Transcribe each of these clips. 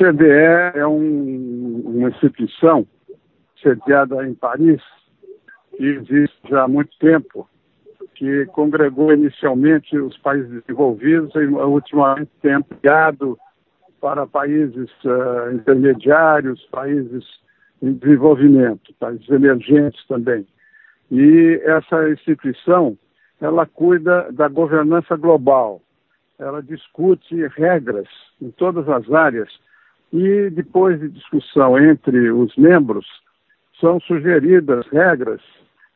OCDE é um, uma instituição sediada em Paris, que existe já há muito tempo, que congregou inicialmente os países desenvolvidos e ultimamente tem ampliado para países uh, intermediários, países em desenvolvimento, países emergentes também. E essa instituição, ela cuida da governança global, ela discute regras em todas as áreas e depois de discussão entre os membros, são sugeridas regras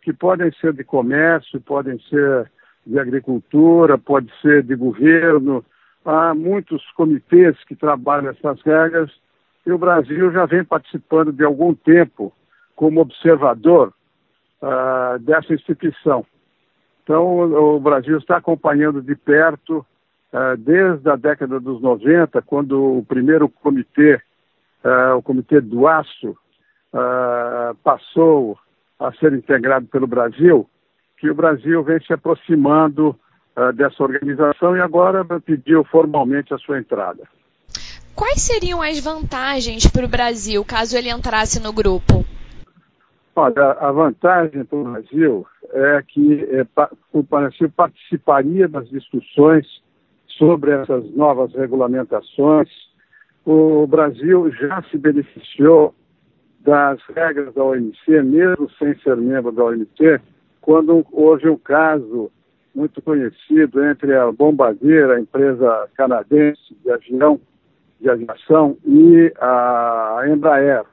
que podem ser de comércio, podem ser de agricultura, pode ser de governo. Há muitos comitês que trabalham essas regras e o Brasil já vem participando de algum tempo como observador uh, dessa instituição. Então, o, Brasil está acompanhando de perto, desde a década dos 90, quando o primeiro comitê, uh, o Comitê do Aço, passou a ser integrado pelo Brasil, que o Brasil vem se aproximando dessa organização e agora pediu formalmente a sua entrada. Quais seriam as vantagens para o Brasil caso ele entrasse no grupo? Olha, a vantagem para o Brasil é que é, o Brasil participaria das discussões sobre essas novas regulamentações. O Brasil já se beneficiou das regras da OMC, mesmo sem ser membro da OMC, quando houve um caso muito conhecido entre a Bombardier, a empresa canadense de avião, de aviação, e a Embraer.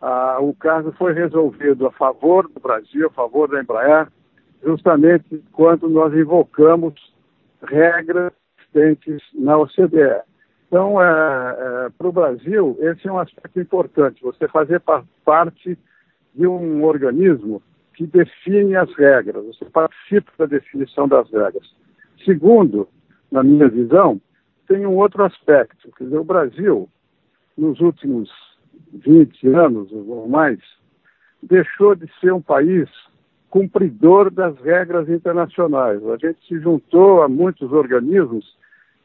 Ah, o caso foi resolvido a favor do Brasil, a favor da Embraer, justamente quando nós invocamos regras existentes na OCDE. Então, é, é, para o Brasil, esse é um aspecto importante, você fazer parte de um organismo que define as regras, você participa da definição das regras. Segundo, na minha visão, tem um outro aspecto, quer dizer, o Brasil, nos últimos 20 anos ou mais, deixou de ser um país cumpridor das regras internacionais. A gente se juntou a muitos organismos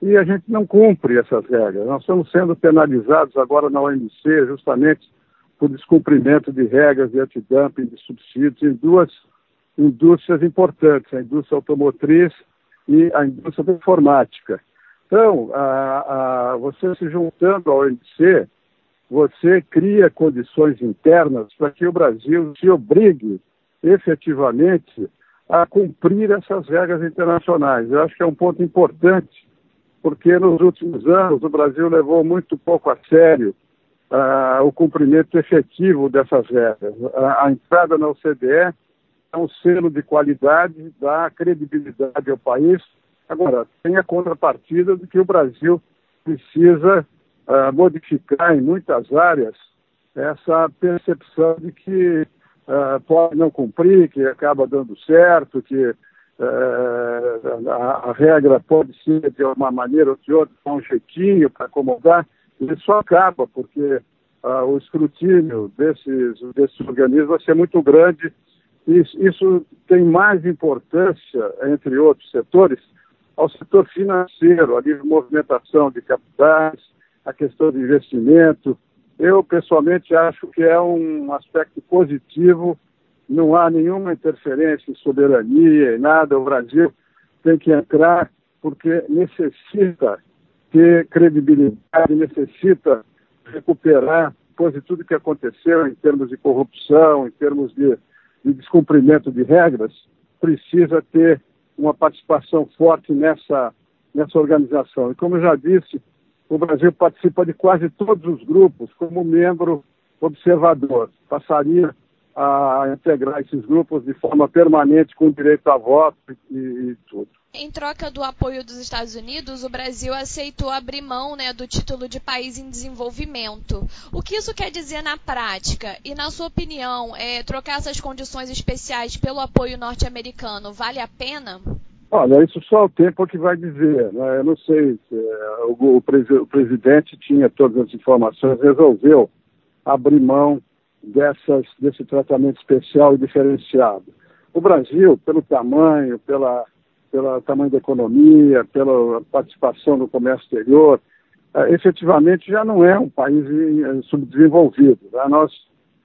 e a gente não cumpre essas regras. Nós estamos sendo penalizados agora na OMC justamente por descumprimento de regras de antidumping, de subsídios em duas indústrias importantes, a indústria automotriz e a indústria da informática. Então, a, a, você se juntando à OMC, você cria condições internas para que o Brasil se obrigue efetivamente a cumprir essas regras internacionais. Eu acho que é um ponto importante porque nos últimos anos o Brasil levou muito pouco a sério uh, o cumprimento efetivo dessas regras. A, a, entrada na OCDE é um selo de qualidade, dá credibilidade ao país. Agora, tem a contrapartida de que o Brasil precisa uh, modificar em muitas áreas essa percepção de que uh, pode não cumprir, que acaba dando certo, que é, a, a, regra pode ser de uma maneira ou de outra, um jeitinho para acomodar, isso acaba, porque uh, o escrutínio desses, desses organismos vai ser muito grande. Isso, isso tem mais importância, entre outros setores, ao setor financeiro, a livre movimentação de capitais, a questão de investimento. Eu, pessoalmente, acho que é um aspecto positivo não há nenhuma interferência em soberania e nada. O Brasil tem que entrar porque necessita ter credibilidade, necessita recuperar depois de tudo que aconteceu em termos de corrupção, em termos de, de descumprimento de regras, precisa ter uma participação forte nessa, nessa organização. E como eu já disse, o Brasil participa de quase todos os grupos como membro observador. Passaria a integrar esses grupos de forma permanente com direito a voto e, e, tudo. Em troca do apoio dos Estados Unidos, o Brasil aceitou abrir mão né, do título de país em desenvolvimento. O que isso quer dizer na prática? E, na sua opinião, é, trocar essas condições especiais pelo apoio norte-americano vale a pena? Olha, isso só o tempo que vai dizer. Né? Eu não sei se é, o, o, o presidente tinha todas as informações, resolveu abrir mão dessas, desse tratamento especial e diferenciado. O Brasil, pelo tamanho, pela, pelo tamanho da economia, pela participação no comércio exterior, uh, efetivamente já não é um país subdesenvolvido. Tá? Nós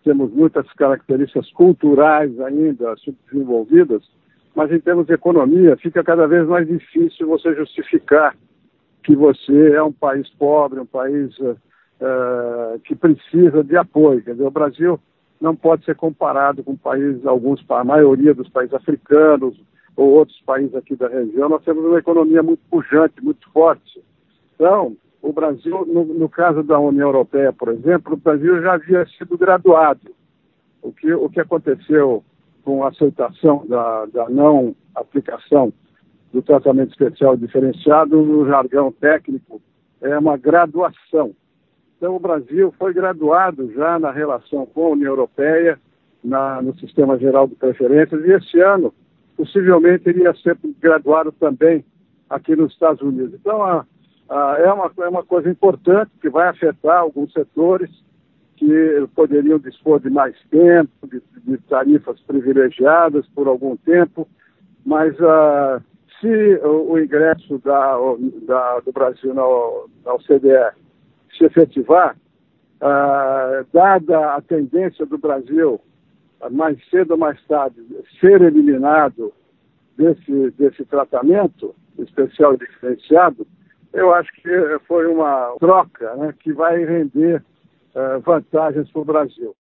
temos muitas características culturais ainda subdesenvolvidas, mas em termos de economia fica cada vez mais difícil você justificar que você é um país pobre, um país uh, que precisa de apoio. Quer dizer, o Brasil não pode ser comparado com países, alguns, a maioria dos países africanos ou outros países aqui da região. Nós temos uma economia muito pujante, muito forte. Então, o Brasil, no, no caso da União Europeia, por exemplo, o Brasil já havia sido graduado. O que, o que aconteceu com a aceitação da, da não aplicação do tratamento especial diferenciado no jargão técnico é uma graduação. Então, o Brasil foi graduado já na relação com a União Europeia, na, no Sistema Geral de Preferências, e esse ano, possivelmente, iria ser graduado também aqui nos Estados Unidos. Então, a, a, é, uma, é uma coisa importante que vai afetar alguns setores que poderiam dispor de mais tempo, de, de tarifas privilegiadas por algum tempo, mas uh, se o, o ingresso da, da, do Brasil na, na OCDE se efetivar, ah, dada a tendência do Brasil, mais cedo ou mais tarde, ser eliminado desse, desse tratamento especial e diferenciado, eu acho que foi uma troca né, que vai render uh, vantagens para o Brasil.